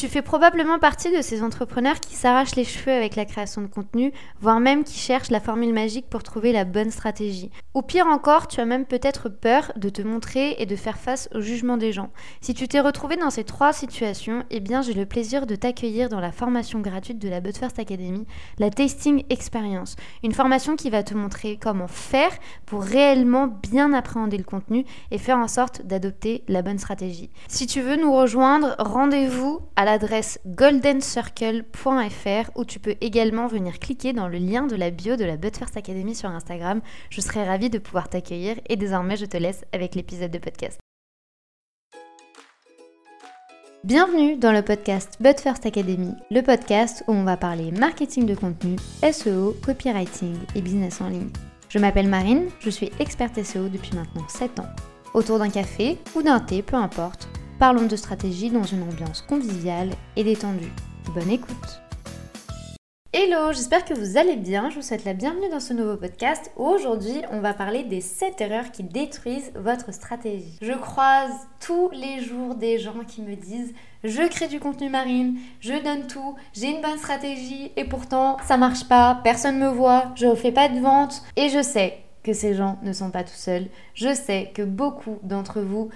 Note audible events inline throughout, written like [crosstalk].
Tu fais probablement partie de ces entrepreneurs qui s'arrachent les cheveux avec la création de contenu, voire même qui cherchent la formule magique pour trouver la bonne stratégie. Ou pire encore, tu as même peut-être peur de te montrer et de faire face au jugement des gens. Si tu t'es retrouvé dans ces trois situations, eh bien j'ai le plaisir de t'accueillir dans la formation gratuite de la But First Academy, la Tasting Experience. Une formation qui va te montrer comment faire pour réellement bien appréhender le contenu et faire en sorte d'adopter la bonne stratégie. Si tu veux nous rejoindre, rendez-vous à l'adresse goldencircle.fr où tu peux également venir cliquer dans le lien de la bio de la But First Academy sur Instagram. Je serai ravie de pouvoir t'accueillir et désormais je te laisse avec l'épisode de podcast. Bienvenue dans le podcast But First Academy, le podcast où on va parler marketing de contenu, SEO, copywriting et business en ligne. Je m'appelle Marine, je suis experte SEO depuis maintenant 7 ans. Autour d'un café ou d'un thé, peu importe, parlons de stratégie dans une ambiance conviviale et détendue. Bonne écoute Hello, j'espère que vous allez bien. Je vous souhaite la bienvenue dans ce nouveau podcast aujourd'hui on va parler des 7 erreurs qui détruisent votre stratégie. Je croise tous les jours des gens qui me disent je crée du contenu marine, je donne tout, j'ai une bonne stratégie et pourtant ça marche pas, personne me voit, je fais pas de vente et je sais que ces gens ne sont pas tout seuls. Je sais que beaucoup d'entre vous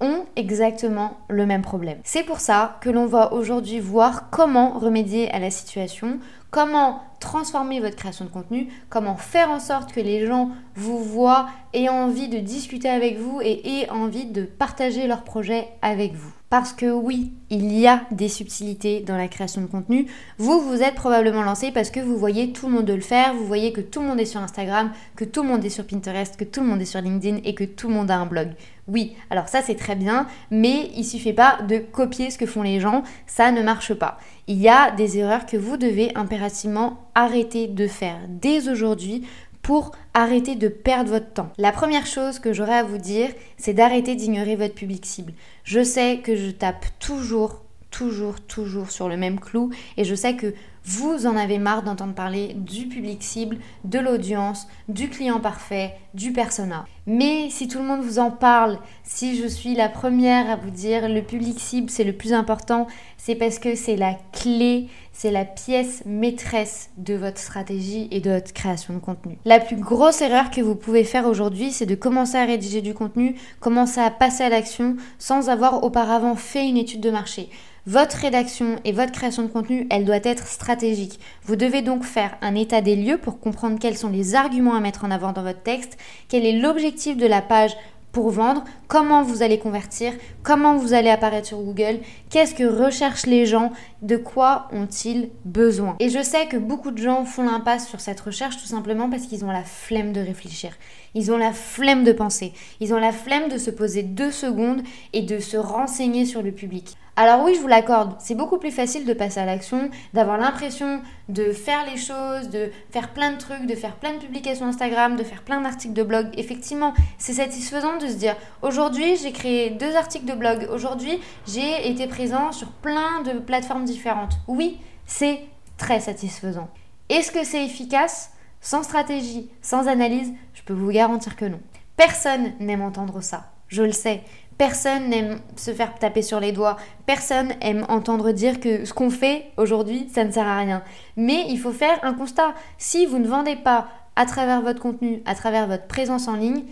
ont exactement le même problème. C'est pour ça que l'on va aujourd'hui voir comment remédier à la situation, comment transformer votre création de contenu, comment faire en sorte que les gens vous voient, aient envie de discuter avec vous et aient envie de partager leur projet avec vous. Parce que oui, il y a des subtilités dans la création de contenu. Vous, vous êtes probablement lancé parce que vous voyez tout le monde le faire, vous voyez que tout le monde est sur Instagram, que tout le monde est sur Pinterest, que tout le monde est sur LinkedIn et que tout le monde a un blog. Oui, alors ça c'est très bien, mais il suffit pas de copier ce que font les gens, ça ne marche pas. Il y a des erreurs que vous devez impérativement arrêter de faire dès aujourd'hui pour arrêter de perdre votre temps. La première chose que j'aurais à vous dire, c'est d'arrêter d'ignorer votre public cible. Je sais que je tape toujours, toujours, toujours sur le même clou et je sais que vous en avez marre d'entendre parler du public cible, de l'audience, du client parfait, du persona. Mais si tout le monde vous en parle, si je suis la première à vous dire le public cible c'est le plus important, c'est parce que c'est la clé, c'est la pièce maîtresse de votre stratégie et de votre création de contenu. La plus grosse erreur que vous pouvez faire aujourd'hui, c'est de commencer à rédiger du contenu, commencer à passer à l'action sans avoir auparavant fait une étude de marché. Votre rédaction et votre création de contenu, elle doit être stratégique. Vous devez donc faire un état des lieux pour comprendre quels sont les arguments à mettre en avant dans votre texte, quel est l'objectif de la page pour vendre, comment vous allez convertir, comment vous allez apparaître sur Google, qu'est-ce que recherchent les gens, de quoi ont-ils besoin. Et je sais que beaucoup de gens font l'impasse sur cette recherche tout simplement parce qu'ils ont la flemme de réfléchir. Ils ont la flemme de penser. Ils ont la flemme de se poser deux secondes et de se renseigner sur le public. Alors oui, je vous l'accorde, c'est beaucoup plus facile de passer à l'action, d'avoir l'impression de faire les choses, de faire plein de trucs, de faire plein de publications Instagram, de faire plein d'articles de blog. Effectivement, c'est satisfaisant de se dire aujourd'hui j'ai créé deux articles de blog, aujourd'hui j'ai été présent sur plein de plateformes différentes. Oui, c'est très satisfaisant. Est-ce que c'est efficace? Sans stratégie, sans analyse, peux vous garantir que non. Personne n'aime entendre ça. Je le sais. Personne n'aime se faire taper sur les doigts. Personne aime entendre dire que ce qu'on fait aujourd'hui, ça ne sert à rien. Mais il faut faire un constat. Si vous ne vendez pas à travers votre contenu, à travers votre présence en ligne,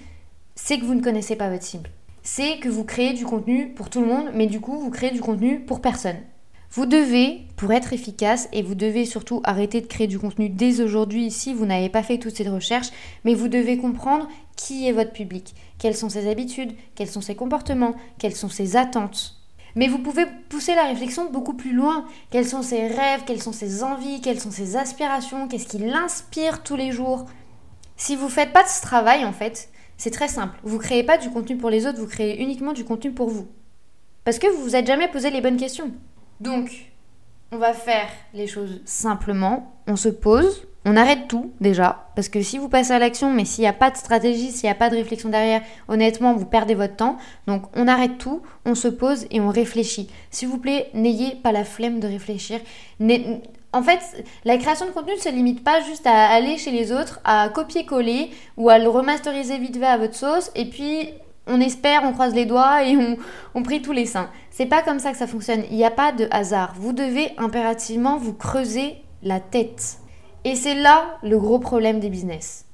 c'est que vous ne connaissez pas votre cible. C'est que vous créez du contenu pour tout le monde, mais du coup, vous créez du contenu pour personne. Vous devez, pour être efficace, et vous devez surtout arrêter de créer du contenu dès aujourd'hui si vous n'avez pas fait toutes ces recherches, mais vous devez comprendre qui est votre public, quelles sont ses habitudes, quels sont ses comportements, quelles sont ses attentes. Mais vous pouvez pousser la réflexion beaucoup plus loin. Quels sont ses rêves, quelles sont ses envies, quelles sont ses aspirations, qu'est-ce qui l'inspire tous les jours. Si vous ne faites pas de ce travail, en fait, c'est très simple. Vous ne créez pas du contenu pour les autres, vous créez uniquement du contenu pour vous. Parce que vous vous êtes jamais posé les bonnes questions. Donc, on va faire les choses simplement. On se pose, on arrête tout déjà. Parce que si vous passez à l'action, mais s'il n'y a pas de stratégie, s'il n'y a pas de réflexion derrière, honnêtement, vous perdez votre temps. Donc, on arrête tout, on se pose et on réfléchit. S'il vous plaît, n'ayez pas la flemme de réfléchir. En fait, la création de contenu ne se limite pas juste à aller chez les autres, à copier-coller ou à le remasteriser vite fait à votre sauce et puis on espère, on croise les doigts et on, on prie tous les saints. C'est pas comme ça que ça fonctionne. Il n'y a pas de hasard. Vous devez impérativement vous creuser la tête. Et c'est là le gros problème des business.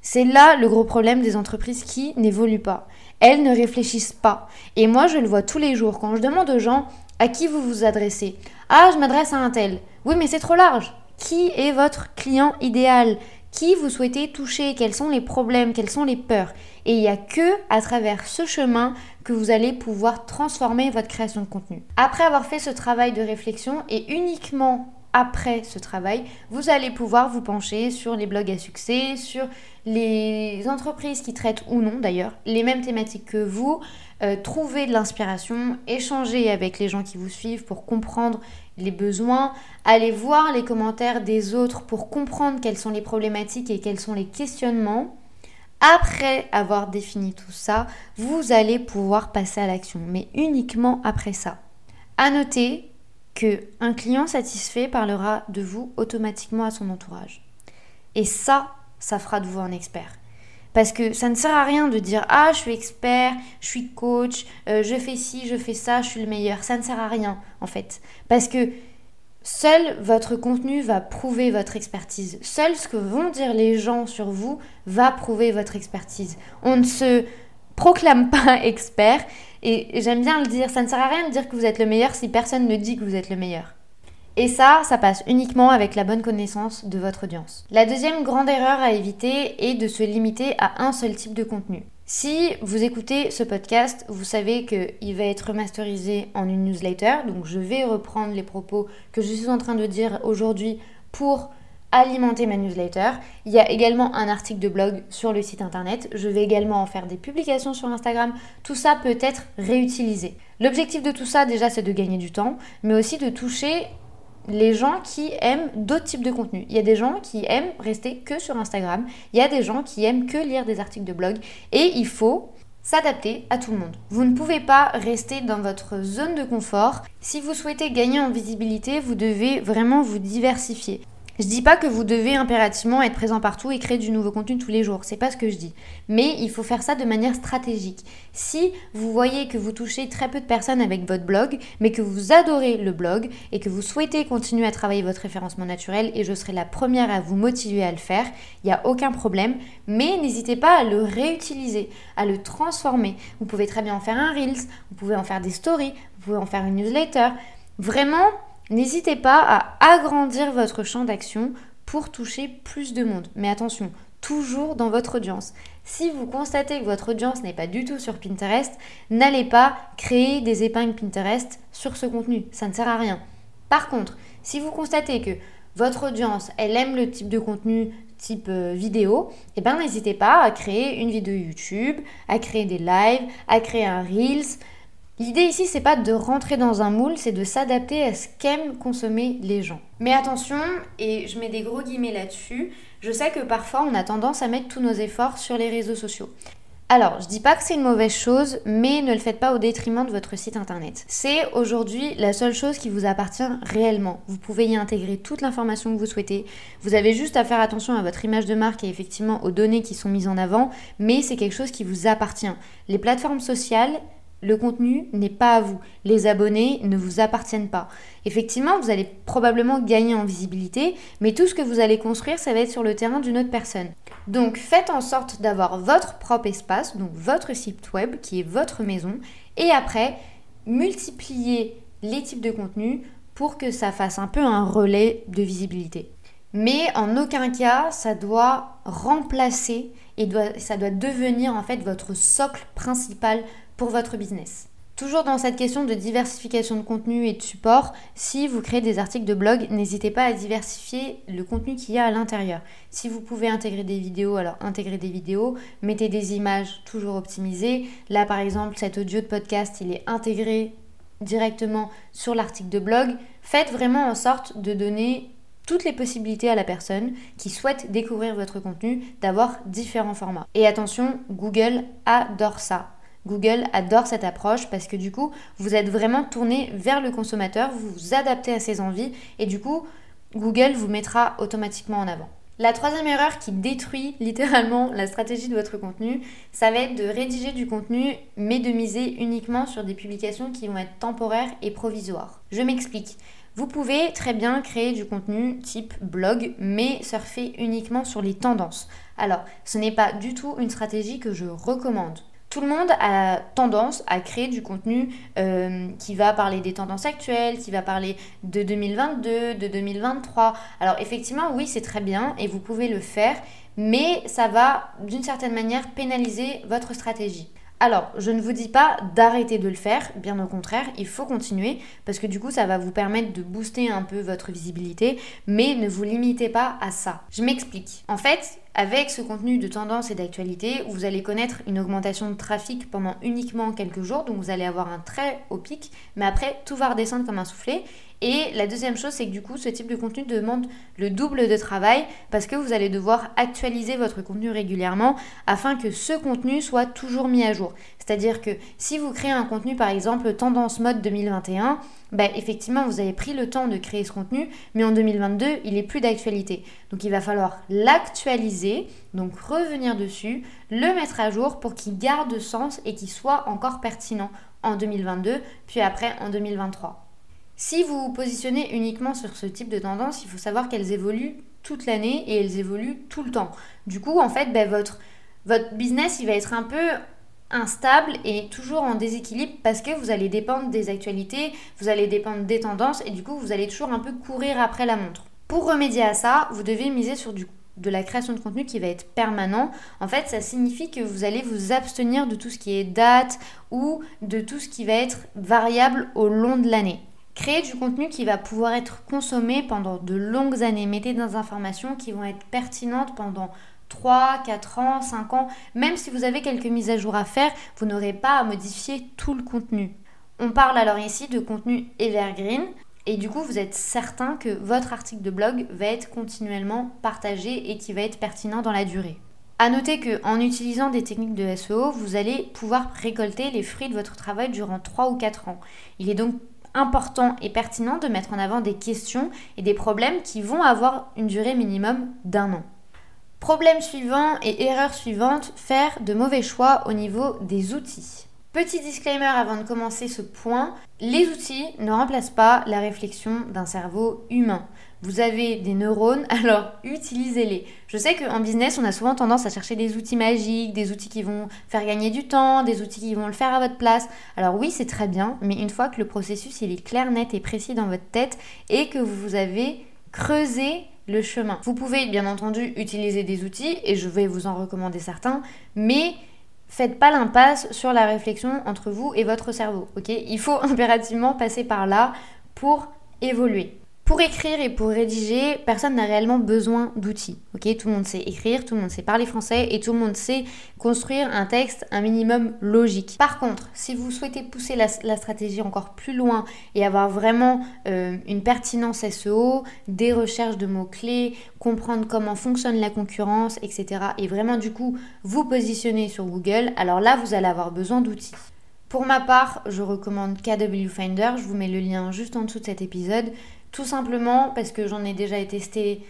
C'est là le gros problème des entreprises qui n'évoluent pas. Elles ne réfléchissent pas. Et moi, je le vois tous les jours quand je demande aux gens à qui vous vous adressez. Ah, je m'adresse à un tel. Oui, mais c'est trop large. Qui est votre client idéal? Qui vous souhaitez toucher? Quels sont les problèmes? Quelles sont les peurs? Et il n'y a que à travers ce chemin que vous allez pouvoir transformer votre création de contenu. Après avoir fait ce travail de réflexion et uniquement après ce travail, vous allez pouvoir vous pencher sur les blogs à succès, sur les entreprises qui traitent ou non d'ailleurs les mêmes thématiques que vous, euh, trouver de l'inspiration, échanger avec les gens qui vous suivent pour comprendre les besoins, aller voir les commentaires des autres pour comprendre quelles sont les problématiques et quels sont les questionnements. Après avoir défini tout ça, vous allez pouvoir passer à l'action, mais uniquement après ça. À noter que un client satisfait parlera de vous automatiquement à son entourage. Et ça, ça fera de vous un expert. Parce que ça ne sert à rien de dire ah je suis expert, je suis coach, euh, je fais ci, je fais ça, je suis le meilleur. Ça ne sert à rien en fait. Parce que seul votre contenu va prouver votre expertise. Seul ce que vont dire les gens sur vous va prouver votre expertise. On ne se proclame pas [laughs] expert et j'aime bien le dire, ça ne sert à rien de dire que vous êtes le meilleur si personne ne dit que vous êtes le meilleur. Et ça, ça passe uniquement avec la bonne connaissance de votre audience. La deuxième grande erreur à éviter est de se limiter à un seul type de contenu. Si vous écoutez ce podcast, vous savez qu'il va être remasterisé en une newsletter, donc je vais reprendre les propos que je suis en train de dire aujourd'hui pour alimenter ma newsletter. Il y a également un article de blog sur le site internet. Je vais également en faire des publications sur Instagram. Tout ça peut être réutilisé. L'objectif de tout ça déjà c'est de gagner du temps, mais aussi de toucher les gens qui aiment d'autres types de contenus. Il y a des gens qui aiment rester que sur Instagram, il y a des gens qui aiment que lire des articles de blog et il faut s'adapter à tout le monde. Vous ne pouvez pas rester dans votre zone de confort. Si vous souhaitez gagner en visibilité, vous devez vraiment vous diversifier. Je dis pas que vous devez impérativement être présent partout et créer du nouveau contenu tous les jours, c'est pas ce que je dis. Mais il faut faire ça de manière stratégique. Si vous voyez que vous touchez très peu de personnes avec votre blog, mais que vous adorez le blog et que vous souhaitez continuer à travailler votre référencement naturel, et je serai la première à vous motiver à le faire, il n'y a aucun problème, mais n'hésitez pas à le réutiliser, à le transformer. Vous pouvez très bien en faire un Reels, vous pouvez en faire des stories, vous pouvez en faire une newsletter. Vraiment, N'hésitez pas à agrandir votre champ d'action pour toucher plus de monde. Mais attention, toujours dans votre audience. Si vous constatez que votre audience n'est pas du tout sur Pinterest, n'allez pas créer des épingles Pinterest sur ce contenu. Ça ne sert à rien. Par contre, si vous constatez que votre audience, elle aime le type de contenu type euh, vidéo, eh ben n'hésitez pas à créer une vidéo YouTube, à créer des lives, à créer un Reels, L'idée ici, c'est pas de rentrer dans un moule, c'est de s'adapter à ce qu'aiment consommer les gens. Mais attention, et je mets des gros guillemets là-dessus, je sais que parfois on a tendance à mettre tous nos efforts sur les réseaux sociaux. Alors, je dis pas que c'est une mauvaise chose, mais ne le faites pas au détriment de votre site internet. C'est aujourd'hui la seule chose qui vous appartient réellement. Vous pouvez y intégrer toute l'information que vous souhaitez. Vous avez juste à faire attention à votre image de marque et effectivement aux données qui sont mises en avant, mais c'est quelque chose qui vous appartient. Les plateformes sociales, le contenu n'est pas à vous. Les abonnés ne vous appartiennent pas. Effectivement, vous allez probablement gagner en visibilité, mais tout ce que vous allez construire, ça va être sur le terrain d'une autre personne. Donc faites en sorte d'avoir votre propre espace, donc votre site web qui est votre maison, et après, multipliez les types de contenus pour que ça fasse un peu un relais de visibilité. Mais en aucun cas, ça doit remplacer et ça doit devenir en fait votre socle principal pour votre business. Toujours dans cette question de diversification de contenu et de support, si vous créez des articles de blog, n'hésitez pas à diversifier le contenu qu'il y a à l'intérieur. Si vous pouvez intégrer des vidéos, alors intégrez des vidéos, mettez des images toujours optimisées. Là par exemple, cet audio de podcast, il est intégré directement sur l'article de blog. Faites vraiment en sorte de donner toutes les possibilités à la personne qui souhaite découvrir votre contenu d'avoir différents formats. Et attention, Google adore ça. Google adore cette approche parce que du coup, vous êtes vraiment tourné vers le consommateur, vous vous adaptez à ses envies et du coup, Google vous mettra automatiquement en avant. La troisième erreur qui détruit littéralement la stratégie de votre contenu, ça va être de rédiger du contenu mais de miser uniquement sur des publications qui vont être temporaires et provisoires. Je m'explique. Vous pouvez très bien créer du contenu type blog, mais surfer uniquement sur les tendances. Alors, ce n'est pas du tout une stratégie que je recommande. Tout le monde a tendance à créer du contenu euh, qui va parler des tendances actuelles, qui va parler de 2022, de 2023. Alors effectivement, oui, c'est très bien et vous pouvez le faire, mais ça va d'une certaine manière pénaliser votre stratégie. Alors, je ne vous dis pas d'arrêter de le faire, bien au contraire, il faut continuer parce que du coup, ça va vous permettre de booster un peu votre visibilité, mais ne vous limitez pas à ça. Je m'explique. En fait, avec ce contenu de tendance et d'actualité, vous allez connaître une augmentation de trafic pendant uniquement quelques jours, donc vous allez avoir un très haut pic, mais après, tout va redescendre comme un soufflet et la deuxième chose, c'est que du coup, ce type de contenu demande le double de travail parce que vous allez devoir actualiser votre contenu régulièrement afin que ce contenu soit toujours mis à jour. C'est-à-dire que si vous créez un contenu, par exemple, tendance mode 2021, ben, effectivement, vous avez pris le temps de créer ce contenu, mais en 2022, il est plus d'actualité. Donc, il va falloir l'actualiser, donc revenir dessus, le mettre à jour pour qu'il garde sens et qu'il soit encore pertinent en 2022, puis après en 2023. Si vous vous positionnez uniquement sur ce type de tendance, il faut savoir qu'elles évoluent toute l'année et elles évoluent tout le temps. Du coup, en fait, ben, votre, votre business, il va être un peu instable et toujours en déséquilibre parce que vous allez dépendre des actualités, vous allez dépendre des tendances et du coup, vous allez toujours un peu courir après la montre. Pour remédier à ça, vous devez miser sur du de la création de contenu qui va être permanent, en fait, ça signifie que vous allez vous abstenir de tout ce qui est date ou de tout ce qui va être variable au long de l'année. Créer du contenu qui va pouvoir être consommé pendant de longues années. Mettez des informations qui vont être pertinentes pendant 3, 4 ans, 5 ans. Même si vous avez quelques mises à jour à faire, vous n'aurez pas à modifier tout le contenu. On parle alors ici de contenu evergreen. Et du coup, vous êtes certain que votre article de blog va être continuellement partagé et qui va être pertinent dans la durée. A noter qu'en utilisant des techniques de SEO, vous allez pouvoir récolter les fruits de votre travail durant 3 ou 4 ans. Il est donc important et pertinent de mettre en avant des questions et des problèmes qui vont avoir une durée minimum d'un an. Problème suivant et erreur suivante, faire de mauvais choix au niveau des outils. Petit disclaimer avant de commencer ce point, les outils ne remplacent pas la réflexion d'un cerveau humain. Vous avez des neurones, [laughs] alors utilisez-les. Je sais qu'en business, on a souvent tendance à chercher des outils magiques, des outils qui vont faire gagner du temps, des outils qui vont le faire à votre place. Alors oui, c'est très bien, mais une fois que le processus est clair, net et précis dans votre tête et que vous avez creusé le chemin. Vous pouvez bien entendu utiliser des outils et je vais vous en recommander certains, mais faites pas l'impasse sur la réflexion entre vous et votre cerveau, ok? Il faut [laughs] impérativement passer par là pour évoluer. Pour écrire et pour rédiger, personne n'a réellement besoin d'outils. Ok, tout le monde sait écrire, tout le monde sait parler français et tout le monde sait construire un texte un minimum logique. Par contre, si vous souhaitez pousser la, stratégie encore plus loin et avoir vraiment euh, une pertinence SEO, des recherches de mots clés, comprendre comment fonctionne la concurrence, etc. et vraiment du coup vous positionner sur Google, alors là vous allez avoir besoin d'outils. Pour ma part, je recommande KW Finder, je vous mets le lien juste en dessous de cet épisode. Tout simplement parce que j'en ai déjà testé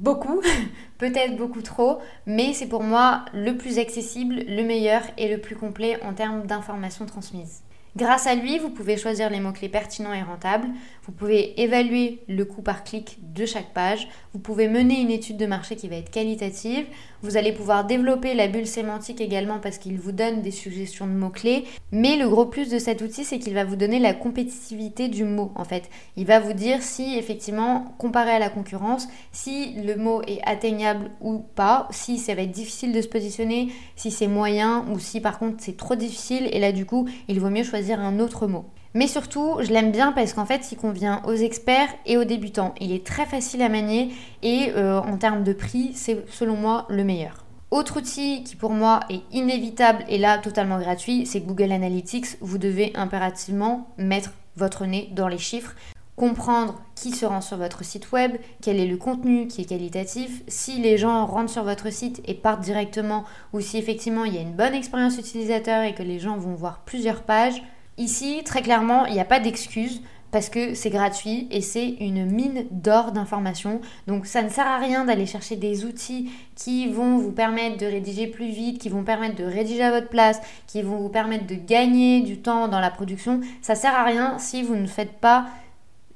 beaucoup, [laughs] peut-être beaucoup trop, mais c'est pour moi le plus accessible, le meilleur et le plus complet en termes d'informations transmises. Grâce à lui, vous pouvez choisir les mots-clés pertinents et rentables, vous pouvez évaluer le coût par clic de chaque page, vous pouvez mener une étude de marché qui va être qualitative, vous allez pouvoir développer la bulle sémantique également parce qu'il vous donne des suggestions de mots-clés, mais le gros plus de cet outil, c'est qu'il va vous donner la compétitivité du mot en fait. Il va vous dire si effectivement, comparé à la concurrence, si le mot est atteignable ou pas, si ça va être difficile de se positionner, si c'est moyen ou si par contre c'est trop difficile. Et là du coup, il vaut mieux choisir un autre mot. Mais surtout, je l'aime bien parce qu'en fait, il convient aux experts et aux débutants. Il est très facile à manier et euh, en termes de prix, c'est selon moi le meilleur. Autre outil qui pour moi est inévitable et là totalement gratuit, c'est Google Analytics. Vous devez impérativement mettre votre nez dans les chiffres comprendre qui se rend sur votre site web, quel est le contenu qui est qualitatif, si les gens rentrent sur votre site et partent directement ou si effectivement il y a une bonne expérience utilisateur et que les gens vont voir plusieurs pages. Ici, très clairement, il n'y a pas d'excuse. parce que c'est gratuit et c'est une mine d'or d'informations. Donc ça ne sert à rien d'aller chercher des outils qui vont vous permettre de rédiger plus vite, qui vont permettre de rédiger à votre place, qui vont vous permettre de gagner du temps dans la production. Ça sert à rien si vous ne faites pas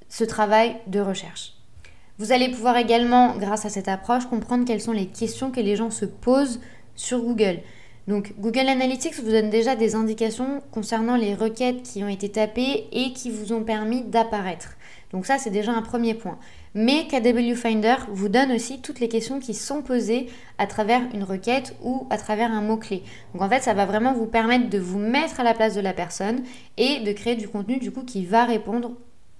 ce travail de recherche. Vous allez pouvoir également, grâce à cette approche, comprendre quelles sont les questions que les gens se posent sur Google. Donc Google Analytics vous donne déjà des indications concernant les requêtes qui ont été tapées et qui vous ont permis d'apparaître. Donc ça c'est déjà un premier point. Mais KW Finder vous donne aussi toutes les questions qui sont posées à travers une requête ou à travers un mot-clé. Donc en fait ça va vraiment vous permettre de vous mettre à la place de la personne et de créer du contenu du coup qui va répondre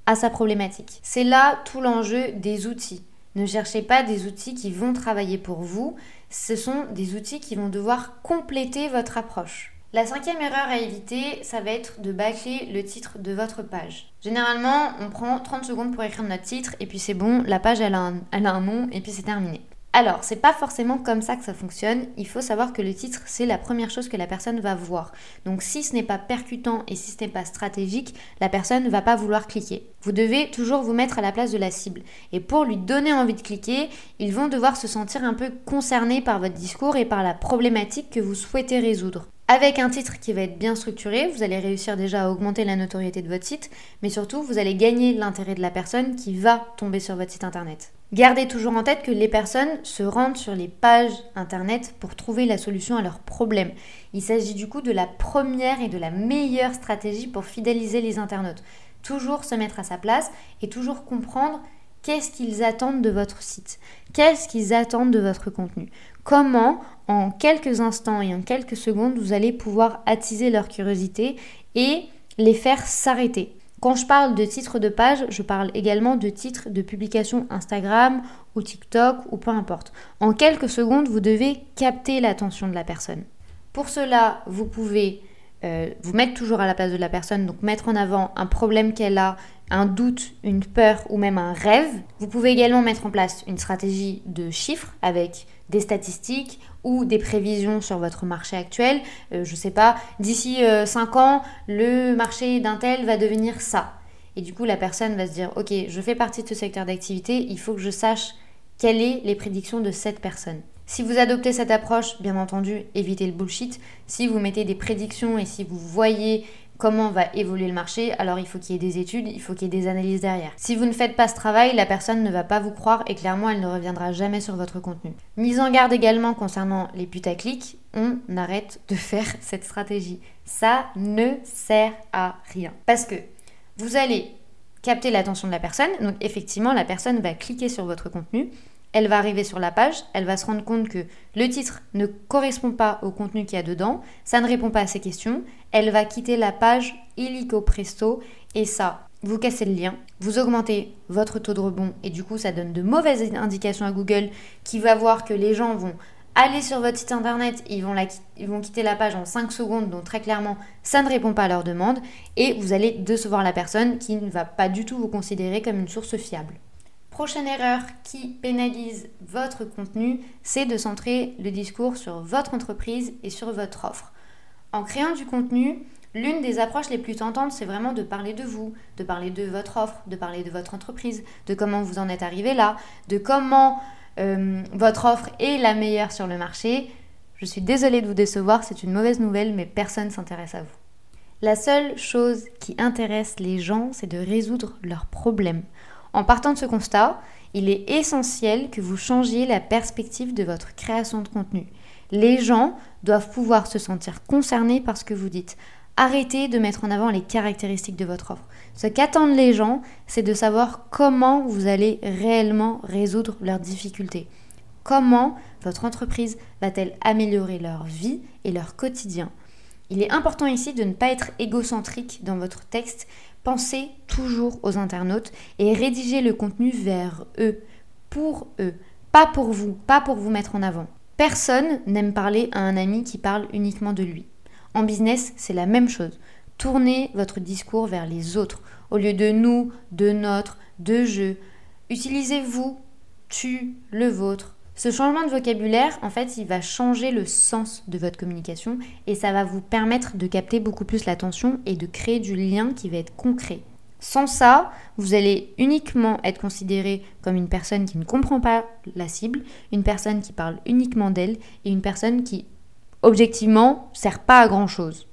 à sa problématique. C'est là tout l'enjeu des outils. Ne cherchez pas des outils qui vont travailler pour vous, ce sont des outils qui vont devoir compléter votre approche. La cinquième erreur à éviter, ça va être de bâcler le titre de votre page. Généralement, on prend 30 secondes pour écrire notre titre et puis c'est bon, la page elle a un, elle a un nom et puis c'est terminé. Alors, c'est pas forcément comme ça que ça fonctionne. Il faut savoir que le titre, c'est la première chose que la personne va voir. Donc, si ce n'est pas percutant et si ce n'est pas stratégique, la personne ne va pas vouloir cliquer. Vous devez toujours vous mettre à la place de la cible. Et pour lui donner envie de cliquer, ils vont devoir se sentir un peu concernés par votre discours et par la problématique que vous souhaitez résoudre. Avec un titre qui va être bien structuré, vous allez réussir déjà à augmenter la notoriété de votre site, mais surtout vous allez gagner l'intérêt de la personne qui va tomber sur votre site internet. Gardez toujours en tête que les personnes se rendent sur les pages internet pour trouver la solution à leurs problèmes. Il s'agit du coup de la première et de la meilleure stratégie pour fidéliser les internautes. Toujours se mettre à sa place et toujours comprendre qu'est-ce qu'ils attendent de votre site, qu'est-ce qu'ils attendent de votre contenu, comment en quelques instants et en quelques secondes vous allez pouvoir attiser leur curiosité et les faire s'arrêter? Quand je parle de titres de page, je parle également de titres de publication Instagram ou TikTok ou peu importe. En quelques secondes, vous devez capter l'attention de la personne. Pour cela, vous pouvez euh, vous mettre toujours à la place de la personne, donc mettre en avant un problème qu'elle a, un doute, une peur ou même un rêve. Vous pouvez également mettre en place une stratégie de chiffres avec des statistiques ou des prévisions sur votre marché actuel. Euh, je ne sais pas, d'ici 5 euh, ans, le marché d'un tel va devenir ça. Et du coup, la personne va se dire, ok, je fais partie de ce secteur d'activité, il faut que je sache quelles sont les prédictions de cette personne. Si vous adoptez cette approche, bien entendu, évitez le bullshit. Si vous mettez des prédictions et si vous voyez comment va évoluer le marché, alors il faut qu'il y ait des études, il faut qu'il y ait des analyses derrière. Si vous ne faites pas ce travail, la personne ne va pas vous croire et clairement elle ne reviendra jamais sur votre contenu. Mise en garde également concernant les putaclics, on arrête de faire [laughs] cette stratégie. Ça ne sert à rien. Parce que vous allez capter l'attention de la personne, donc effectivement la personne va cliquer sur votre contenu, elle va arriver sur la page, elle va se rendre compte que le titre ne correspond pas au contenu qu'il y a dedans, ça ne répond pas à ses questions, elle va quitter la page illico presto et ça, vous cassez le lien, vous augmentez votre taux de rebond et du coup ça donne de mauvaises indications à Google qui va voir que les gens vont aller sur votre site internet, ils vont, ils vont quitter la page en 5 secondes, donc très clairement ça ne répond pas à leur demande et vous allez décevoir la personne qui ne va pas du tout vous considérer comme une source fiable. Prochaine erreur qui pénalise votre contenu, c'est de centrer le discours sur votre entreprise et sur votre offre. En créant du contenu, l'une des approches les plus tentantes, c'est vraiment de parler de vous, de parler de votre offre, de parler de votre entreprise, de comment vous en êtes arrivé là, de comment euh, votre offre est la meilleure sur le marché. Je suis désolée de vous décevoir, c'est une mauvaise nouvelle, mais personne ne s'intéresse à vous. La seule chose qui intéresse les gens, c'est de résoudre leurs problèmes. En partant de ce constat, il est essentiel que vous changiez la perspective de votre création de contenu. Les gens doivent pouvoir se sentir concernés par ce que vous dites. Arrêtez de mettre en avant les caractéristiques de votre offre. Ce qu'attendent les gens, c'est de savoir comment vous allez réellement résoudre leurs difficultés. Comment votre entreprise va-t-elle améliorer leur vie et leur quotidien? Il est important ici de ne pas être égocentrique dans votre texte Pensez toujours aux internautes et rédigez le contenu vers eux, pour eux, pas pour vous, pas pour vous mettre en avant. Personne n'aime parler à un ami qui parle uniquement de lui. En business, c'est la même chose. Tournez votre discours vers les autres au lieu de nous, de notre, de je. Utilisez vous, tu, le vôtre, ce changement de vocabulaire, en fait, il va changer le sens de votre communication et ça va vous permettre de capter beaucoup plus l'attention et de créer du lien qui va être concret. Sans ça, vous allez uniquement être considéré comme une personne qui ne comprend pas la cible, une personne qui parle uniquement d'elle et une personne qui, objectivement, sert pas à grand chose.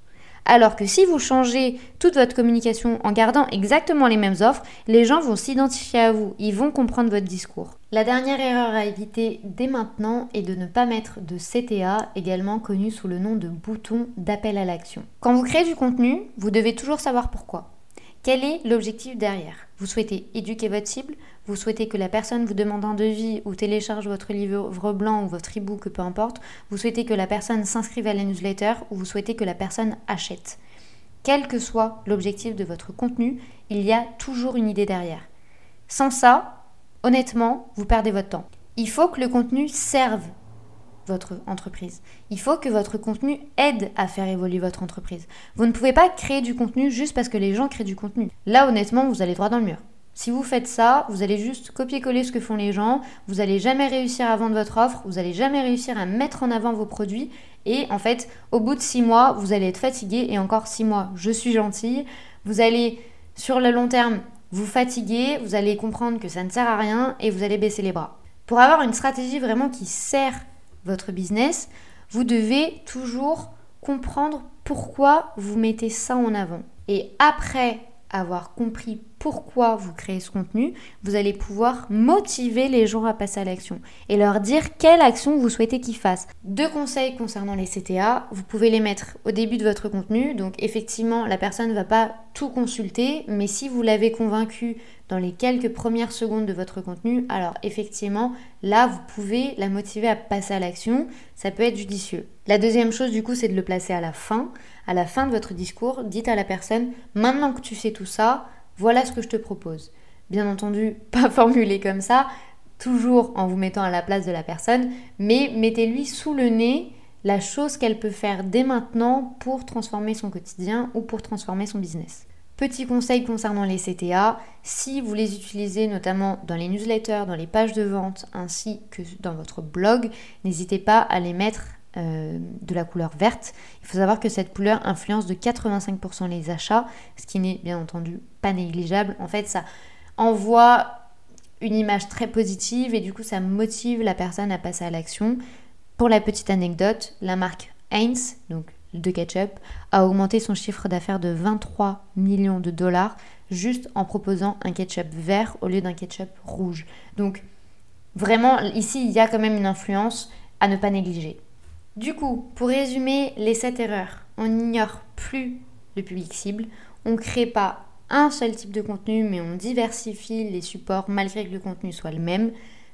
Alors que si vous changez toute votre communication en gardant exactement les mêmes offres, les gens vont s'identifier à vous, ils vont comprendre votre discours. La dernière erreur à éviter dès maintenant est de ne pas mettre de CTA, également connu sous le nom de bouton d'appel à l'action. Quand vous créez du contenu, vous devez toujours savoir pourquoi. Quel est l'objectif derrière? Vous souhaitez éduquer votre cible? Vous souhaitez que la personne vous demande un devis ou télécharge votre livre blanc ou votre e-book, peu importe? Vous souhaitez que la personne s'inscrive à la newsletter ou vous souhaitez que la personne achète? Quel que soit l'objectif de votre contenu, il y a toujours une idée derrière. Sans ça, honnêtement, vous perdez votre temps. Il faut que le contenu serve votre entreprise. Il faut que votre contenu aide à faire évoluer votre entreprise. Vous ne pouvez pas créer du contenu juste parce que les gens créent du contenu. Là, honnêtement, vous allez droit dans le mur. Si vous faites ça, vous allez juste copier-coller ce que font les gens, vous n'allez jamais réussir à vendre votre offre, vous n'allez jamais réussir à mettre en avant vos produits, et en fait, au bout de six mois, vous allez être fatigué, et encore six mois, je suis gentille, vous allez, sur le long terme, vous fatiguer, vous allez comprendre que ça ne sert à rien, et vous allez baisser les bras. Pour avoir une stratégie vraiment qui sert votre business, vous devez toujours comprendre pourquoi vous mettez ça en avant. Et après avoir compris pourquoi vous créez ce contenu, vous allez pouvoir motiver les gens à passer à l'action et leur dire quelle action vous souhaitez qu'ils fassent. Deux conseils concernant les CTA, vous pouvez les mettre au début de votre contenu, donc effectivement la personne ne va pas tout consulter, mais si vous l'avez convaincu dans les quelques premières secondes de votre contenu, alors effectivement, là, vous pouvez la motiver à passer à l'action. Ça peut être judicieux. La deuxième chose, du coup, c'est de le placer à la fin. À la fin de votre discours, dites à la personne, maintenant que tu sais tout ça, voilà ce que je te propose. Bien entendu, [laughs] pas formulé comme ça, toujours en vous mettant à la place de la personne, mais mettez-lui sous le nez la chose qu'elle peut faire dès maintenant pour transformer son quotidien ou pour transformer son business. Petit conseil concernant les CTA, si vous les utilisez notamment dans les newsletters, dans les pages de vente ainsi que dans votre blog, n'hésitez pas à les mettre euh, de la couleur verte. Il faut savoir que cette couleur influence de 85% les achats, ce qui n'est bien entendu pas négligeable. En fait, ça envoie une image très positive et du coup ça motive la personne à passer à l'action. Pour la petite anecdote, la marque Heinz, donc de ketchup, a augmenté son chiffre d'affaires de 23 millions de dollars juste en proposant un ketchup vert au lieu d'un ketchup rouge. Donc vraiment, ici, il y a quand même une influence à ne pas négliger. Du coup, pour résumer les 7 erreurs, on n'ignore plus le public cible, on ne crée pas un seul type de contenu, mais on diversifie les supports malgré que le contenu soit le même.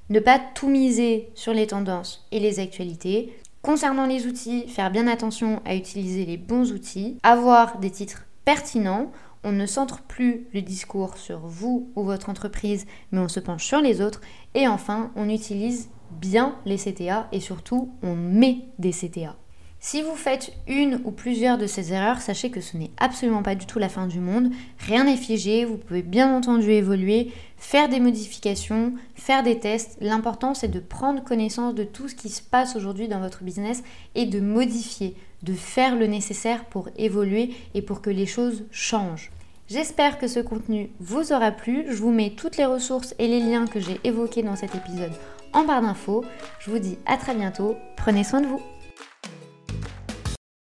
Ne pas tout miser sur les tendances et les actualités. Concernant les outils, faire bien attention à utiliser les bons outils, avoir des titres pertinents, on ne centre plus le discours sur vous ou votre entreprise, mais on se penche sur les autres. Et enfin, on utilise bien les CTA et surtout, on met des CTA. Si vous faites une ou plusieurs de ces erreurs, sachez que ce n'est absolument pas du tout la fin du monde. Rien n'est figé, vous pouvez bien entendu évoluer, faire des modifications, faire des tests. L'important c'est de prendre connaissance de tout ce qui se passe aujourd'hui dans votre business et de modifier, de faire le nécessaire pour évoluer et pour que les choses changent. J'espère que ce contenu vous aura plu. Je vous mets toutes les ressources et les liens que j'ai évoqués dans cet épisode en barre d'infos. Je vous dis à très bientôt. Prenez soin de vous.